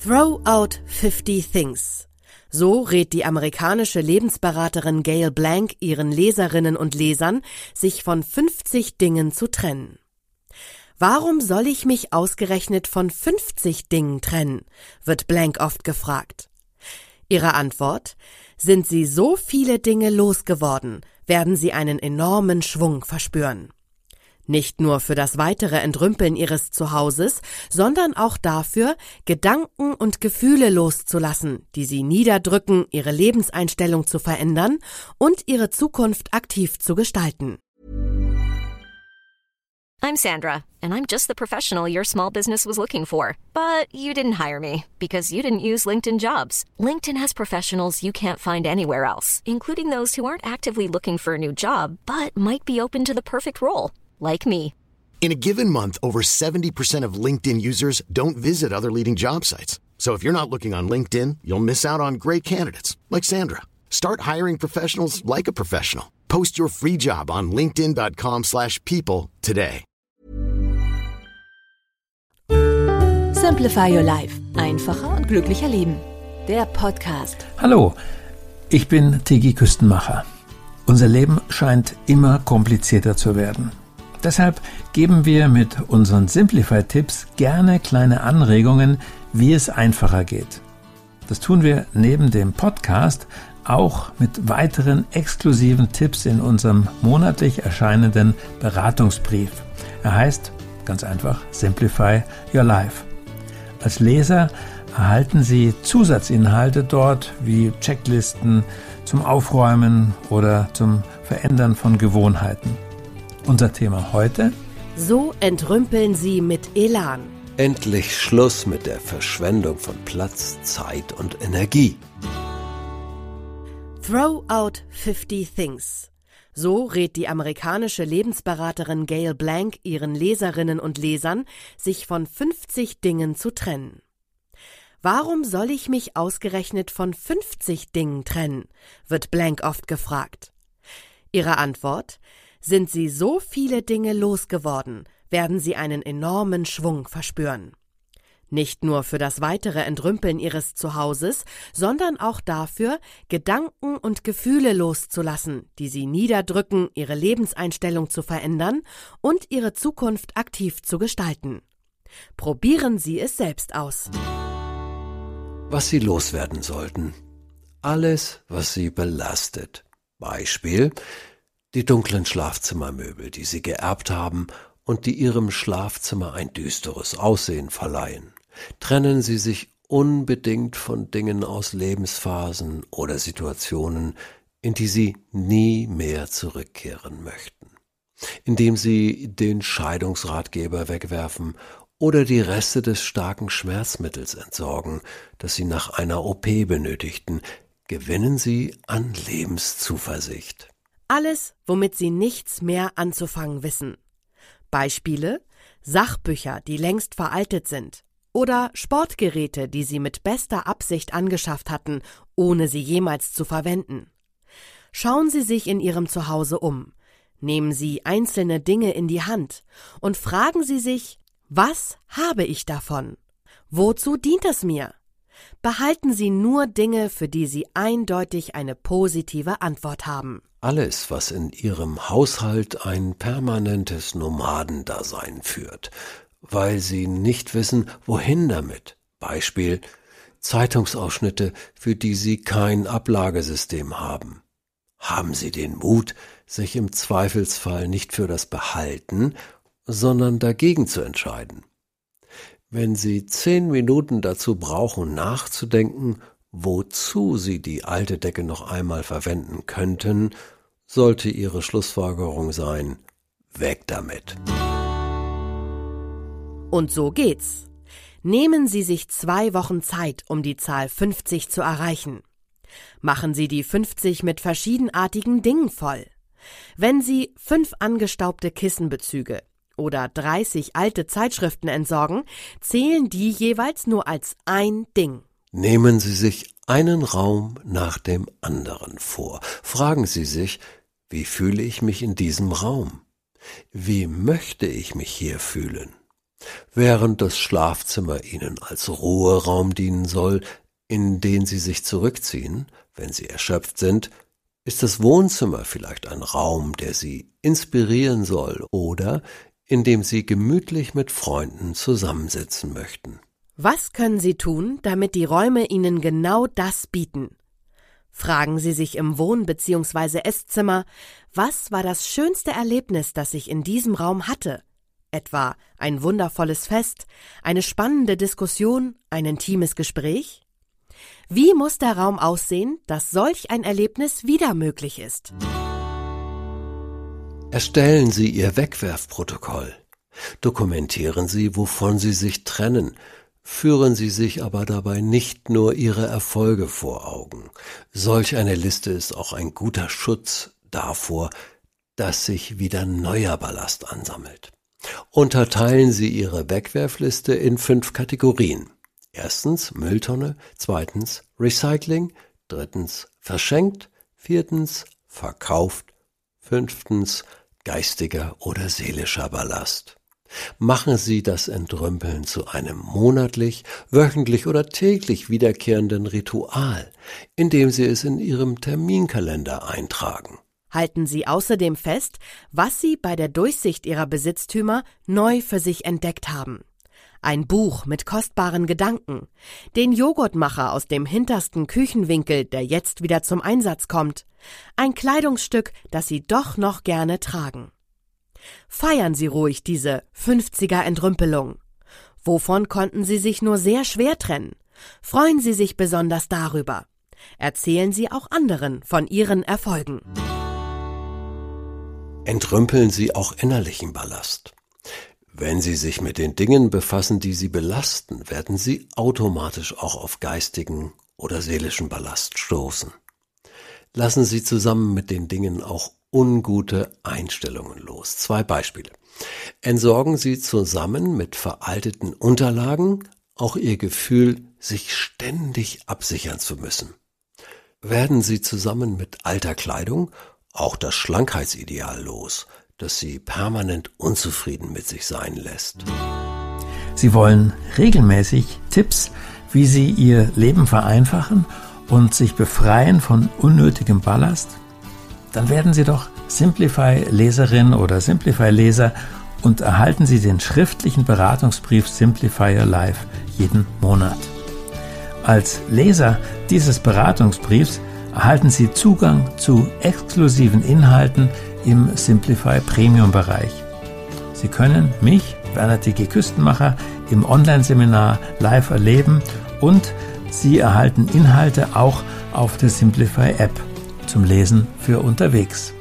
Throw out 50 things. So rät die amerikanische Lebensberaterin Gail Blank ihren Leserinnen und Lesern, sich von 50 Dingen zu trennen. Warum soll ich mich ausgerechnet von 50 Dingen trennen? wird Blank oft gefragt. Ihre Antwort? Sind Sie so viele Dinge losgeworden, werden Sie einen enormen Schwung verspüren. Nicht nur für das weitere Entrümpeln ihres Zuhauses, sondern auch dafür, Gedanken und Gefühle loszulassen, die sie niederdrücken, ihre Lebenseinstellung zu verändern und ihre Zukunft aktiv zu gestalten. I'm Sandra, and I'm just the professional your small business was looking for. But you didn't hire me because you didn't use LinkedIn jobs. LinkedIn has professionals you can't find anywhere else, including those who aren't actively looking for a new job, but might be open to the perfect role like me. In a given month, over 70% of LinkedIn users don't visit other leading job sites. So if you're not looking on LinkedIn, you'll miss out on great candidates like Sandra. Start hiring professionals like a professional. Post your free job on linkedin.com/people today. Simplify your life. Einfacher und glücklicher leben. Der Podcast. Hallo, ich bin Tigi Küstenmacher. Unser Leben scheint immer komplizierter zu werden. Deshalb geben wir mit unseren Simplify-Tipps gerne kleine Anregungen, wie es einfacher geht. Das tun wir neben dem Podcast auch mit weiteren exklusiven Tipps in unserem monatlich erscheinenden Beratungsbrief. Er heißt ganz einfach Simplify Your Life. Als Leser erhalten Sie Zusatzinhalte dort wie Checklisten zum Aufräumen oder zum Verändern von Gewohnheiten. Unser Thema heute? So entrümpeln Sie mit Elan. Endlich Schluss mit der Verschwendung von Platz, Zeit und Energie. Throw out 50 things. So rät die amerikanische Lebensberaterin Gail Blank ihren Leserinnen und Lesern, sich von 50 Dingen zu trennen. Warum soll ich mich ausgerechnet von 50 Dingen trennen? wird Blank oft gefragt. Ihre Antwort sind sie so viele Dinge losgeworden, werden sie einen enormen Schwung verspüren. Nicht nur für das weitere Entrümpeln ihres Zuhauses, sondern auch dafür, Gedanken und Gefühle loszulassen, die sie niederdrücken, ihre Lebenseinstellung zu verändern und ihre Zukunft aktiv zu gestalten. Probieren Sie es selbst aus. Was Sie loswerden sollten. Alles, was Sie belastet. Beispiel die dunklen Schlafzimmermöbel, die sie geerbt haben und die ihrem Schlafzimmer ein düsteres Aussehen verleihen. Trennen sie sich unbedingt von Dingen aus Lebensphasen oder Situationen, in die sie nie mehr zurückkehren möchten, indem sie den Scheidungsratgeber wegwerfen oder die Reste des starken Schmerzmittels entsorgen, das sie nach einer OP benötigten, gewinnen sie an Lebenszuversicht. Alles, womit Sie nichts mehr anzufangen wissen. Beispiele Sachbücher, die längst veraltet sind, oder Sportgeräte, die Sie mit bester Absicht angeschafft hatten, ohne sie jemals zu verwenden. Schauen Sie sich in Ihrem Zuhause um, nehmen Sie einzelne Dinge in die Hand und fragen Sie sich, was habe ich davon? Wozu dient es mir? Behalten Sie nur Dinge, für die Sie eindeutig eine positive Antwort haben. Alles, was in Ihrem Haushalt ein permanentes Nomadendasein führt, weil Sie nicht wissen, wohin damit. Beispiel Zeitungsausschnitte, für die Sie kein Ablagesystem haben. Haben Sie den Mut, sich im Zweifelsfall nicht für das Behalten, sondern dagegen zu entscheiden. Wenn Sie zehn Minuten dazu brauchen, nachzudenken, wozu Sie die alte Decke noch einmal verwenden könnten, sollte Ihre Schlussfolgerung sein, weg damit. Und so geht's. Nehmen Sie sich zwei Wochen Zeit, um die Zahl 50 zu erreichen. Machen Sie die 50 mit verschiedenartigen Dingen voll. Wenn Sie fünf angestaubte Kissenbezüge, oder 30 alte Zeitschriften entsorgen, zählen die jeweils nur als ein Ding. Nehmen Sie sich einen Raum nach dem anderen vor. Fragen Sie sich, wie fühle ich mich in diesem Raum? Wie möchte ich mich hier fühlen? Während das Schlafzimmer Ihnen als Ruheraum dienen soll, in den Sie sich zurückziehen, wenn Sie erschöpft sind, ist das Wohnzimmer vielleicht ein Raum, der Sie inspirieren soll oder in dem Sie gemütlich mit Freunden zusammensitzen möchten. Was können Sie tun, damit die Räume Ihnen genau das bieten? Fragen Sie sich im Wohn- bzw. Esszimmer, was war das schönste Erlebnis, das ich in diesem Raum hatte? Etwa ein wundervolles Fest, eine spannende Diskussion, ein intimes Gespräch? Wie muss der Raum aussehen, dass solch ein Erlebnis wieder möglich ist? Erstellen Sie Ihr Wegwerfprotokoll. Dokumentieren Sie, wovon Sie sich trennen, führen Sie sich aber dabei nicht nur Ihre Erfolge vor Augen. Solch eine Liste ist auch ein guter Schutz davor, dass sich wieder neuer Ballast ansammelt. Unterteilen Sie Ihre Wegwerfliste in fünf Kategorien. Erstens Mülltonne, zweitens Recycling, drittens verschenkt, viertens verkauft, fünftens geistiger oder seelischer Ballast. Machen Sie das Entrümpeln zu einem monatlich, wöchentlich oder täglich wiederkehrenden Ritual, indem Sie es in Ihrem Terminkalender eintragen. Halten Sie außerdem fest, was Sie bei der Durchsicht Ihrer Besitztümer neu für sich entdeckt haben. Ein Buch mit kostbaren Gedanken, den Joghurtmacher aus dem hintersten Küchenwinkel, der jetzt wieder zum Einsatz kommt, ein Kleidungsstück, das Sie doch noch gerne tragen. Feiern Sie ruhig diese 50er Entrümpelung. Wovon konnten Sie sich nur sehr schwer trennen? Freuen Sie sich besonders darüber. Erzählen Sie auch anderen von Ihren Erfolgen. Entrümpeln Sie auch innerlichen Ballast. Wenn Sie sich mit den Dingen befassen, die Sie belasten, werden Sie automatisch auch auf geistigen oder seelischen Ballast stoßen. Lassen Sie zusammen mit den Dingen auch ungute Einstellungen los. Zwei Beispiele. Entsorgen Sie zusammen mit veralteten Unterlagen auch Ihr Gefühl, sich ständig absichern zu müssen. Werden Sie zusammen mit alter Kleidung auch das Schlankheitsideal los, das Sie permanent unzufrieden mit sich sein lässt. Sie wollen regelmäßig Tipps, wie Sie Ihr Leben vereinfachen und sich befreien von unnötigem Ballast? dann werden Sie doch Simplify-Leserin oder Simplify-Leser und erhalten Sie den schriftlichen Beratungsbrief Simplify Your Life jeden Monat. Als Leser dieses Beratungsbriefs erhalten Sie Zugang zu exklusiven Inhalten im Simplify Premium Bereich. Sie können mich, Werner T.G. Küstenmacher, im Online-Seminar live erleben und Sie erhalten Inhalte auch auf der Simplify App zum Lesen für unterwegs.